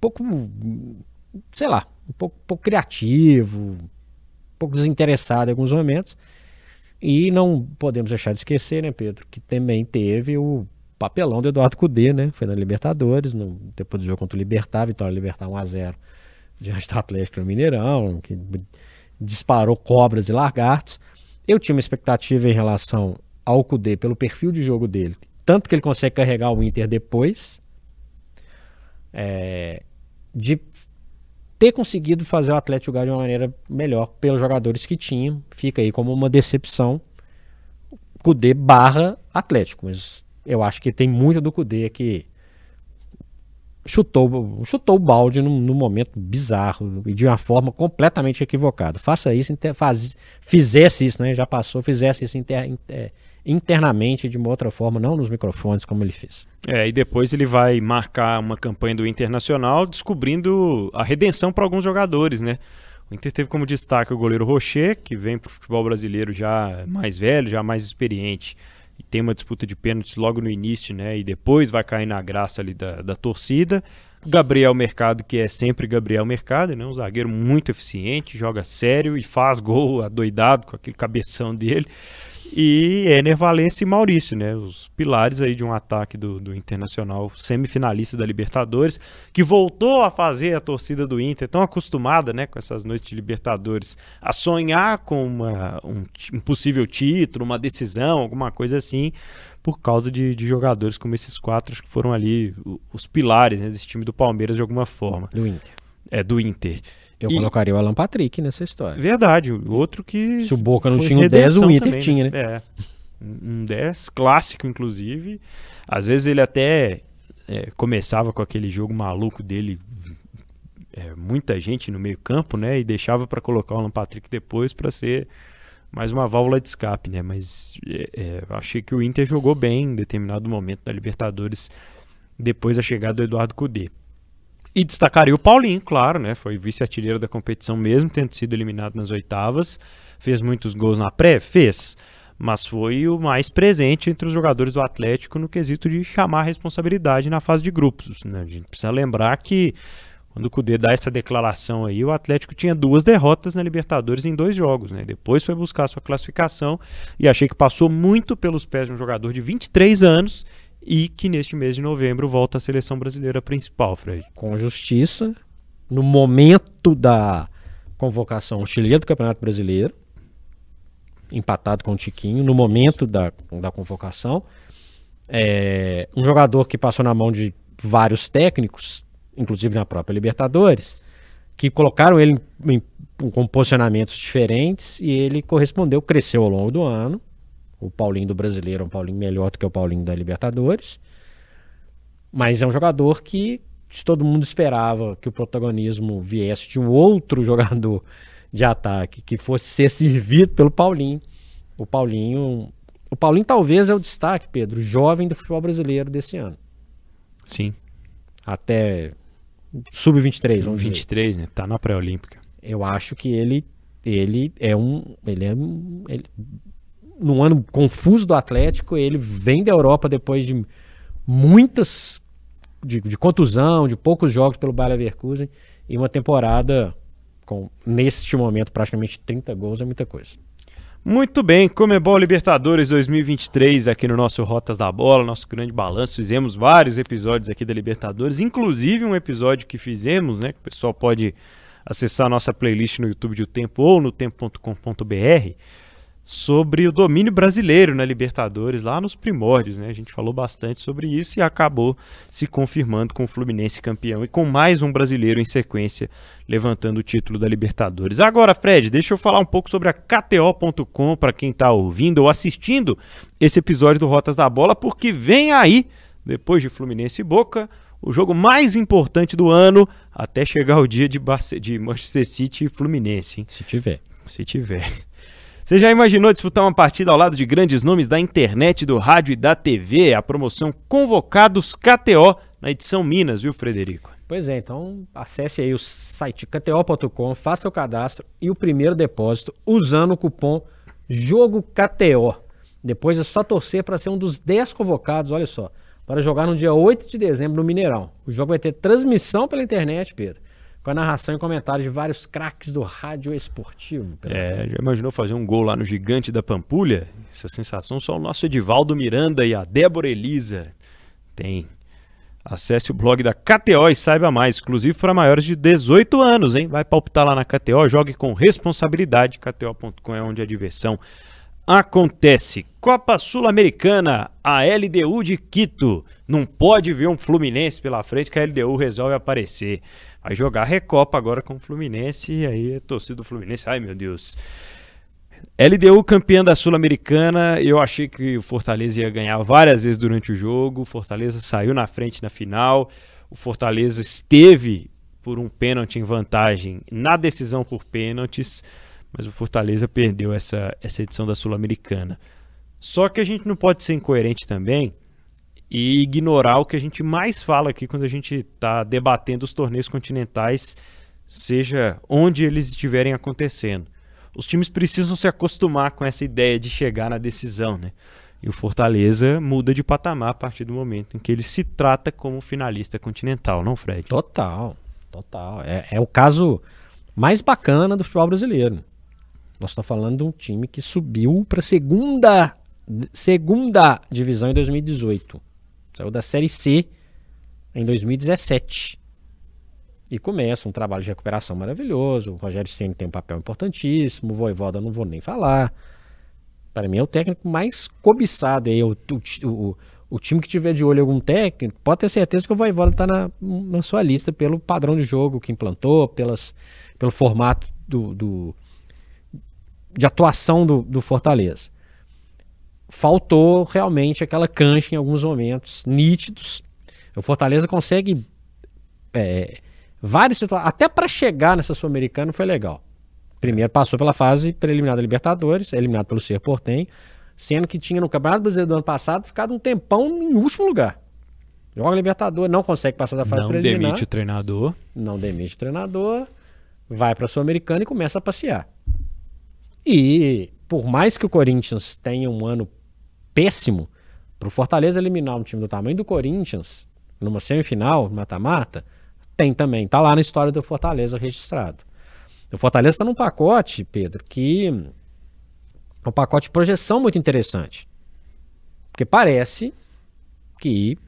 pouco. Sei lá, um pouco, um pouco criativo, um pouco desinteressado em alguns momentos. E não podemos deixar de esquecer, né, Pedro, que também teve o papelão do Eduardo Cudê, né? Foi na Libertadores, no- depois do jogo contra o Libertar, vitória Libertar 1x0 diante do Atlético no Mineirão, que disparou cobras e lagartos. Eu tinha uma expectativa em relação ao Cudê pelo perfil de jogo dele, tanto que ele consegue carregar o Inter depois, é, de ter conseguido fazer o Atlético jogar de uma maneira melhor pelos jogadores que tinham. Fica aí como uma decepção. Cudê barra Atlético, mas eu acho que tem muito do Cudê que chutou, chutou o balde num, num momento bizarro e de uma forma completamente equivocada. Faça isso, inter- faz, fizesse isso, né? Já passou, fizesse isso inter- inter- internamente de uma outra forma, não nos microfones como ele fez. É, e depois ele vai marcar uma campanha do Internacional descobrindo a redenção para alguns jogadores, né? O Inter teve como destaque o goleiro Rocher, que vem para o futebol brasileiro já mais velho, já mais experiente. Tem uma disputa de pênaltis logo no início, né? E depois vai cair na graça ali da, da torcida. Gabriel Mercado, que é sempre Gabriel Mercado, né? Um zagueiro muito eficiente, joga sério e faz gol adoidado com aquele cabeção dele. E Ener Valencia e Maurício, né? Os pilares aí de um ataque do, do Internacional, semifinalista da Libertadores, que voltou a fazer a torcida do Inter, tão acostumada, né, com essas noites de Libertadores, a sonhar com uma, um, um possível título, uma decisão, alguma coisa assim, por causa de, de jogadores como esses quatro que foram ali os pilares né, desse time do Palmeiras de alguma forma, Do Inter. é do Inter. Eu E- colocaria o Alan Patrick nessa história. Verdade, o outro que. Se o Boca não tinha o 10, o Inter também, tinha, né? É. Um 10 clássico, inclusive. Às vezes ele até é, começava com aquele jogo maluco dele, é, muita gente no meio-campo, né? E deixava para colocar o Alan Patrick depois para ser mais uma válvula de escape, né? Mas é, é, achei que o Inter jogou bem em determinado momento da Libertadores depois da chegada do Eduardo Cudê. E destacaria o Paulinho, claro, né? Foi vice-artilheiro da competição mesmo, tendo sido eliminado nas oitavas. Fez muitos gols na pré? Fez. Mas foi o mais presente entre os jogadores do Atlético no quesito de chamar a responsabilidade na fase de grupos. né? A gente precisa lembrar que quando o Cudê dá essa declaração aí, o Atlético tinha duas derrotas na Libertadores em dois jogos, né? Depois foi buscar sua classificação e achei que passou muito pelos pés de um jogador de 23 anos e que neste mês de novembro volta à seleção brasileira principal, Fred. Com justiça, no momento da convocação chilena do Campeonato Brasileiro, empatado com o Tiquinho, no momento da, da convocação. É, um jogador que passou na mão de vários técnicos, inclusive na própria Libertadores, que colocaram ele em, em- com posicionamentos diferentes e ele correspondeu, cresceu ao longo do ano. O Paulinho do Brasileiro é um Paulinho melhor do que o Paulinho da Libertadores. Mas é um jogador que, se todo mundo esperava que o protagonismo viesse de um outro jogador de ataque, que fosse ser servido pelo Paulinho, o Paulinho. O Paulinho talvez é o destaque, Pedro, jovem do futebol brasileiro desse ano. Sim. Até sub-23, vamos dizer. 23, né? Tá na pré-olímpica. Eu acho que ele, ele é um. Ele é um. Ele, num ano confuso do Atlético, ele vem da Europa depois de muitas. De, de contusão, de poucos jogos pelo Bayer Leverkusen e uma temporada com, neste momento, praticamente 30 gols é muita coisa. Muito bem, Comebol Libertadores 2023 aqui no nosso Rotas da Bola, nosso grande balanço. Fizemos vários episódios aqui da Libertadores, inclusive um episódio que fizemos, né? Que o pessoal pode acessar a nossa playlist no YouTube de O Tempo ou no tempo.com.br, sobre o domínio brasileiro na Libertadores, lá nos primórdios, né? A gente falou bastante sobre isso e acabou se confirmando com o Fluminense campeão e com mais um brasileiro em sequência levantando o título da Libertadores. Agora, Fred, deixa eu falar um pouco sobre a KTO.com para quem está ouvindo ou assistindo esse episódio do Rotas da Bola, porque vem aí, depois de Fluminense e Boca, o jogo mais importante do ano até chegar o dia de, Barce de Manchester City e Fluminense. Hein? Se tiver. Se tiver. Você já imaginou disputar uma partida ao lado de grandes nomes da internet, do rádio e da TV? A promoção Convocados KTO na edição Minas, viu, Frederico? Pois é, então acesse aí o site kto.com, faça o cadastro e o primeiro depósito usando o cupom Jogo KTO. Depois é só torcer para ser um dos 10 convocados, olha só, para jogar no dia 8 de dezembro no Mineirão. O jogo vai ter transmissão pela internet, Pedro com a narração e comentários de vários craques do rádio esportivo. É, já imaginou fazer um gol lá no Gigante da Pampulha? Essa sensação só o nosso Edivaldo Miranda e a Débora Elisa tem. Acesse o blog da KTO e saiba mais, exclusivo para maiores de 18 anos, hein? Vai palpitar lá na KTO, jogue com responsabilidade. KTO.com é onde a diversão acontece. Copa Sul-Americana, a LDU de Quito. Não pode ver um Fluminense pela frente que a LDU resolve aparecer. Vai jogar Recopa agora com o Fluminense e aí torcida do Fluminense, ai meu Deus. LDU campeã da Sul-Americana, eu achei que o Fortaleza ia ganhar várias vezes durante o jogo. O Fortaleza saiu na frente na final. O Fortaleza esteve por um pênalti em vantagem na decisão por pênaltis, mas o Fortaleza perdeu essa, essa edição da Sul-Americana. Só que a gente não pode ser incoerente também e ignorar o que a gente mais fala aqui quando a gente está debatendo os torneios continentais, seja onde eles estiverem acontecendo. Os times precisam se acostumar com essa ideia de chegar na decisão, né? E o Fortaleza muda de patamar a partir do momento em que ele se trata como finalista continental, não, Fred? Total, total. É, é o caso mais bacana do futebol brasileiro. Nós estamos falando de um time que subiu para a segunda, segunda divisão em 2018. Saiu da Série C em 2017. E começa um trabalho de recuperação maravilhoso. O Rogério Ceni tem um papel importantíssimo. O Voivoda não vou nem falar. Para mim é o técnico mais cobiçado. Aí, o, o, o, time que tiver de olho algum técnico, pode ter certeza que o Voivoda está na, na sua lista pelo padrão de jogo que implantou, pelas, pelo formato do, do de atuação do, do Fortaleza faltou realmente aquela cancha em alguns momentos nítidos. O Fortaleza consegue é, várias situações, até para chegar nessa Sul-Americana foi legal. Primeiro passou pela fase preliminar da Libertadores, eliminado pelo Ser Portem, sendo que tinha no Campeonato Brasileiro do ano passado ficado um tempão em último lugar. Joga Libertadores, não consegue passar da fase não preliminar. Não demite o treinador. Não demite o treinador, vai para a Sul-Americana e começa a passear. E por mais que o Corinthians tenha um ano péssimo. Para o Fortaleza eliminar um time do tamanho do Corinthians, numa semifinal, mata-mata, tem também. Está lá na história do Fortaleza registrado. O Fortaleza está num pacote, Pedro, que é um pacote de projeção muito interessante. Porque parece que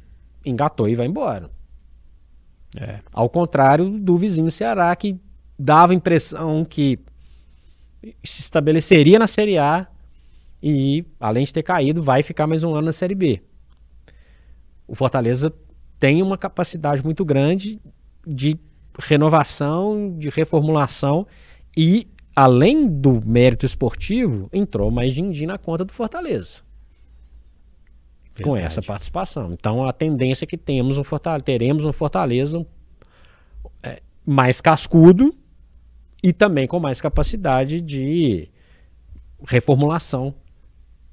engatou e vai embora. É. Ao contrário do vizinho Ceará, que dava a impressão que se estabeleceria na Série A e, além de ter caído, vai ficar mais um ano na Série B. O Fortaleza tem uma capacidade muito grande de renovação, de reformulação e, além do mérito esportivo, entrou mais din-din na conta do Fortaleza. Verdade. Com essa participação. Então, a tendência é que temos um Fortaleza, teremos um Fortaleza é, mais cascudo e também com mais capacidade de reformulação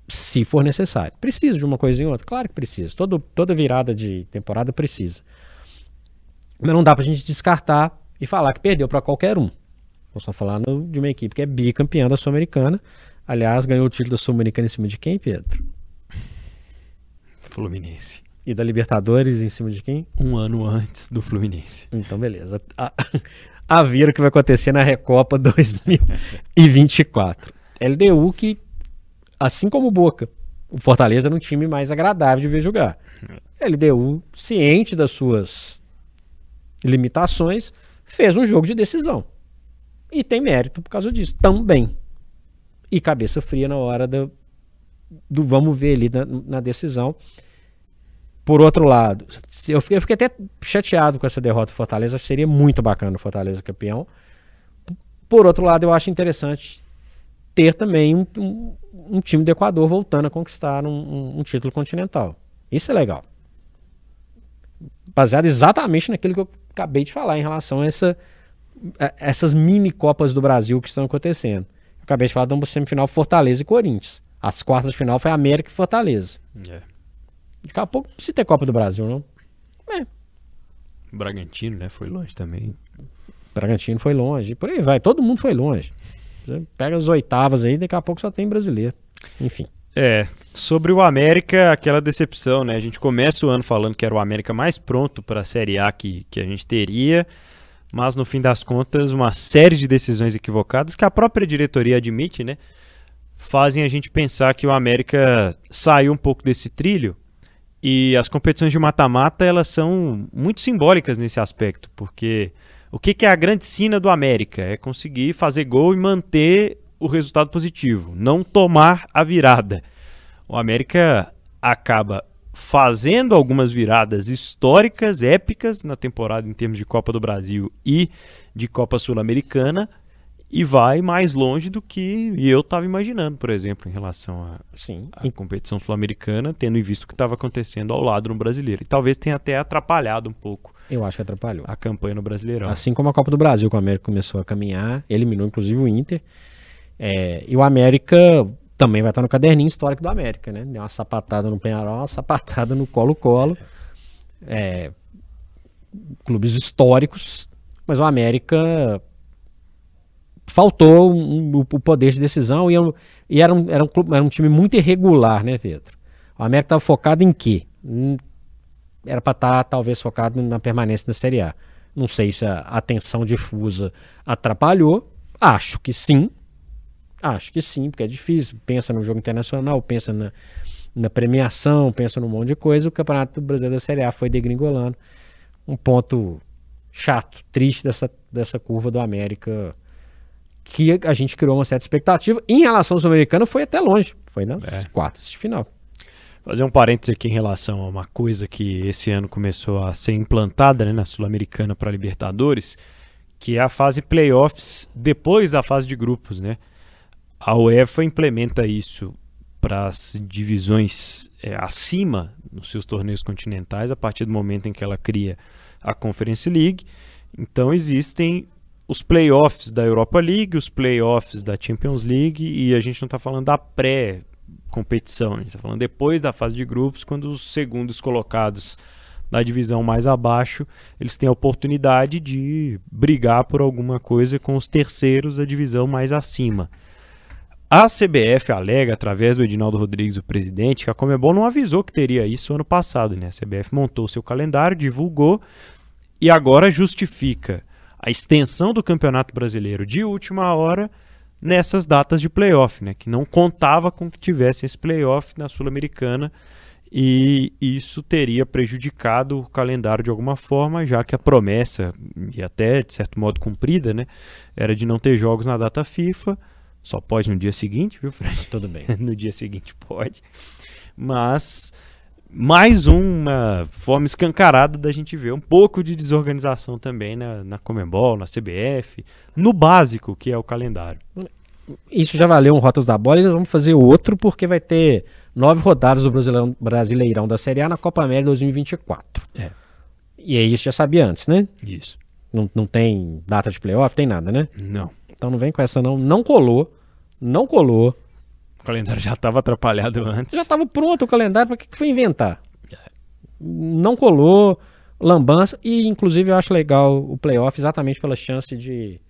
se for necessário. Precisa de uma coisa em outra? Claro que precisa. Todo, toda virada de temporada precisa. Mas não dá pra gente descartar e falar que perdeu para qualquer um. Nós estamos falando de uma equipe que é bicampeã da Sul-Americana. Aliás, ganhou o título da Sul-Americana em cima de quem, Pedro? Fluminense. E da Libertadores em cima de quem? Um ano antes do Fluminense. Então, beleza. A, a ver o que vai acontecer na Recopa 2024. LDU que assim como o Boca, o Fortaleza era um time mais agradável de ver jogar. LDU, ciente das suas limitações, fez um jogo de decisão. E tem mérito por causa disso também. e cabeça fria na hora do, do vamos ver ali na, na decisão. Por outro lado, eu fiquei, eu fiquei, até chateado com essa derrota do Fortaleza. Seria muito bacana o Fortaleza campeão. Por outro lado, eu acho interessante ter também um, um, um time do Equador voltando a conquistar um, um, título continental. Isso é legal. Baseado exatamente naquilo que eu acabei de falar em relação a, essa, a essas mini Copas do Brasil que estão acontecendo. Eu acabei de falar de uma semifinal Fortaleza e Corinthians. As quartas de final foi América e Fortaleza. É. Daqui a pouco não precisa ter Copa do Brasil, não. É. Bragantino, né? Foi longe também. Bragantino foi longe. Por aí vai. Todo mundo foi longe. Você pega as oitavas aí, daqui a pouco só tem brasileiro. Enfim. É, sobre o América, aquela decepção, né? A gente começa o ano falando que era o América mais pronto para a Série A que, que a gente teria, mas no fim das contas, uma série de decisões equivocadas que a própria diretoria admite, né? Fazem a gente pensar que o América saiu um pouco desse trilho e as competições de mata-mata, elas são muito simbólicas nesse aspecto, porque o que, que é a grande sina do América? É conseguir fazer gol e manter o resultado positivo, não tomar a virada. O América acaba fazendo algumas viradas históricas, épicas na temporada em termos de Copa do Brasil e de Copa Sul-Americana, e vai mais longe do que eu estava imaginando, por exemplo, em relação à Sim. A competição sul-americana, tendo em visto o que estava acontecendo ao lado no brasileiro. E talvez tenha até atrapalhado um pouco. Eu acho que atrapalhou. A campanha no Brasileirão. Assim como a Copa do Brasil, que o América começou a caminhar, eliminou inclusive o Inter. É, e o América também vai estar no caderninho histórico do América, né? Deu uma sapatada no Penharol, uma sapatada no Colo-Colo. É, clubes históricos, mas o América faltou um, um, o poder de decisão e, e era, um, era, um era um time muito irregular, né, Pedro? O América estava focado em quê? Hum, era para estar tá, talvez focado na permanência na Série A. Não sei se a atenção difusa atrapalhou. Acho que sim. Acho que sim, porque é difícil. Pensa no jogo internacional, pensa na, na premiação, pensa num monte de coisa. O Campeonato Brasileiro da Série A foi degringolando. Um ponto chato, triste dessa, dessa curva do América que a gente criou uma certa expectativa. Em relação ao Sul-Americano, foi até longe. Foi nas é. quartas de final. Fazer um parênteses aqui em relação a uma coisa que esse ano começou a ser implantada né, na Sul-Americana para Libertadores, que é a fase playoffs depois da fase de grupos. Né? A UEFA implementa isso para as divisões é, acima nos seus torneios continentais a partir do momento em que ela cria a Conference League. Então existem os playoffs da Europa League, os playoffs da Champions League, e a gente não está falando da pré-competição, a gente está falando depois da fase de grupos, quando os segundos colocados na divisão mais abaixo, eles têm a oportunidade de brigar por alguma coisa com os terceiros da divisão mais acima. A CBF alega, através do Edinaldo Rodrigues, o presidente, que a Comebol não avisou que teria isso ano passado. Né? A CBF montou seu calendário, divulgou e agora justifica a extensão do Campeonato Brasileiro de última hora nessas datas de playoff, né? Que não contava com que tivesse esse playoff na Sul-Americana e isso teria prejudicado o calendário de alguma forma, já que a promessa, e até de certo modo cumprida, né, era de não ter jogos na data FIFA. Só pode no dia seguinte, viu, Fred? Tudo bem. no dia seguinte pode. Mas mais uma forma escancarada da gente ver um pouco de desorganização também na, na Comembol, na CBF, no básico que é o calendário. Isso já valeu um Rotas da Bola e nós vamos fazer outro porque vai ter nove rodadas do Brasileirão, Brasileirão da Série A na Copa América 2024. É. E aí isso já sabia antes, né? Isso. Não, não tem data de playoff, tem nada, né? Não. Então não vem com essa não. Não colou. Não colou. O calendário já estava atrapalhado antes. Já estava pronto o calendário, para que, que foi inventar? Não colou, lambança, e inclusive eu acho legal o playoff exatamente pela chance de,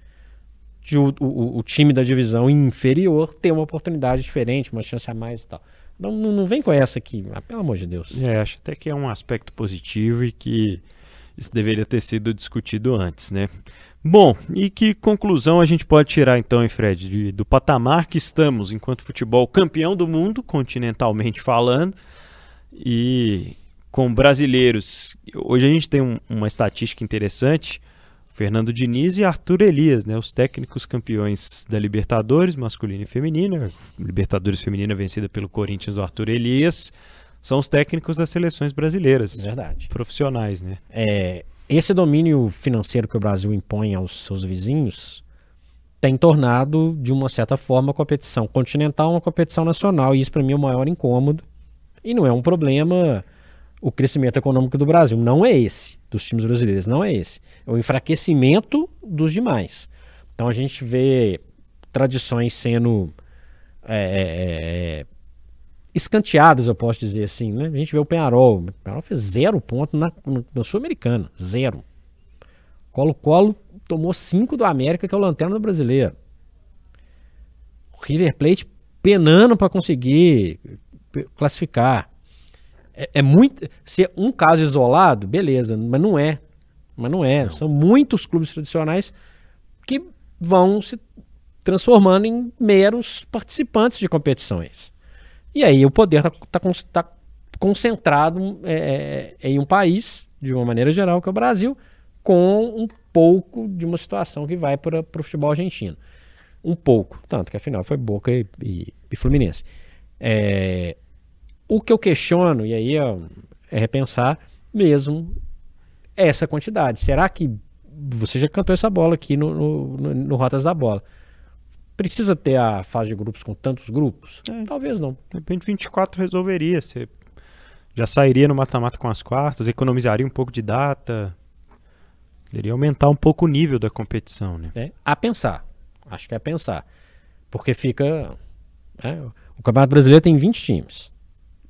de o, o, o, time da divisão inferior ter uma oportunidade diferente, uma chance a mais e tal. Não, não, vem com essa aqui, ah, pelo amor de Deus. É, acho até que é um aspecto positivo e que isso deveria ter sido discutido antes, né? Bom, e que conclusão a gente pode tirar então, hein, Fred, de, do patamar que estamos enquanto futebol campeão do mundo, continentalmente falando, e com brasileiros. Hoje a gente tem um, uma estatística interessante. Fernando Diniz e Arthur Elias, né, os técnicos campeões da Libertadores, masculina e feminina. Libertadores feminina vencida pelo Corinthians do Arthur Elias. São os técnicos das seleções brasileiras. Verdade. Profissionais, né? É, esse domínio financeiro que o Brasil impõe aos seus vizinhos tem tornado, de uma certa forma, a competição continental uma competição nacional. E isso, para mim, é o maior incômodo. E não é um problema o crescimento econômico do Brasil. Não é esse, dos times brasileiros, não é esse. É o enfraquecimento dos demais. Então a gente vê tradições sendo é, é, é escanteadas, eu posso dizer assim. Né? A gente vê o Penharol. O Penharol fez zero ponto na, na Sul-Americana. Zero. Colo-Colo tomou cinco do América, que é o lanterna do brasileiro. O River Plate penando para conseguir classificar. É, é, muito. Se é um caso isolado, beleza, mas não é. Mas não é. Não. São muitos clubes tradicionais que vão se transformando em meros participantes de competições. E aí o poder está tá, tá concentrado é, é, em um país, de uma maneira geral, que é o Brasil, com um pouco de uma situação que vai para o futebol argentino. Um pouco, tanto que afinal foi Boca e, e, e Fluminense. É, o que eu questiono, e aí é, é repensar mesmo essa quantidade. Será que você já cantou essa bola aqui no, no, no, no Rotas da Bola? Precisa ter a fase de grupos com tantos grupos? É. Talvez não. De repente 24 resolveria. Você já sairia no mata-mata com as quartas, economizaria um pouco de data. Poderia aumentar um pouco o nível da competição, né? É, a pensar. Acho que é a pensar. Porque fica. É, o Campeonato Brasileiro tem 20 times.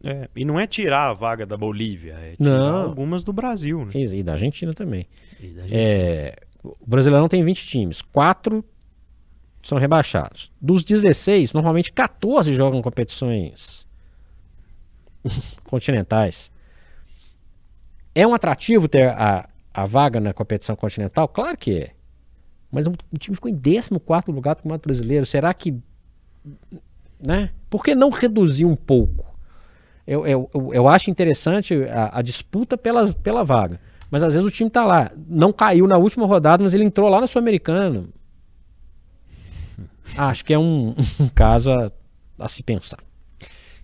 É, e não é tirar a vaga da Bolívia, é tirar não. algumas do Brasil, né? E da Argentina também. Da Argentina. É, o Brasileirão tem 20 times. Quatro são rebaixados. Dos 16, normalmente 14 jogam competições continentais. É um atrativo ter a, a vaga na competição continental? Claro que é. Mas o, time ficou em 14 lugar do Campeonato Brasileiro. Será que. Né? Por que não reduzir um pouco? Eu, eu, eu, acho interessante a, a, disputa pela, pela vaga. Mas às vezes o time está lá. Não caiu na última rodada, mas ele entrou lá no Sul-Americano. Acho que é um, um caso a, a se pensar.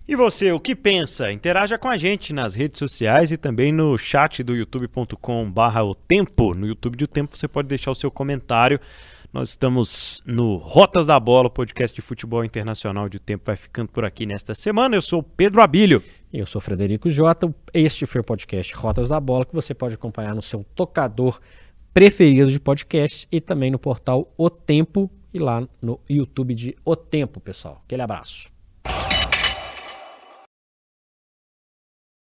E você, o que pensa? Interaja com a gente nas redes sociais e também no chat do youtube.com barra o tempo. No YouTube do Tempo você pode deixar o seu comentário. Nós estamos no Rotas da Bola, podcast de futebol internacional de tempo vai ficando por aqui nesta semana. Eu sou Pedro Abílio. Eu sou Frederico Jota. Este foi o podcast Rotas da Bola que você pode acompanhar no seu tocador preferido de podcast e também no portal O Tempo e lá no YouTube de O Tempo, pessoal. Aquele abraço.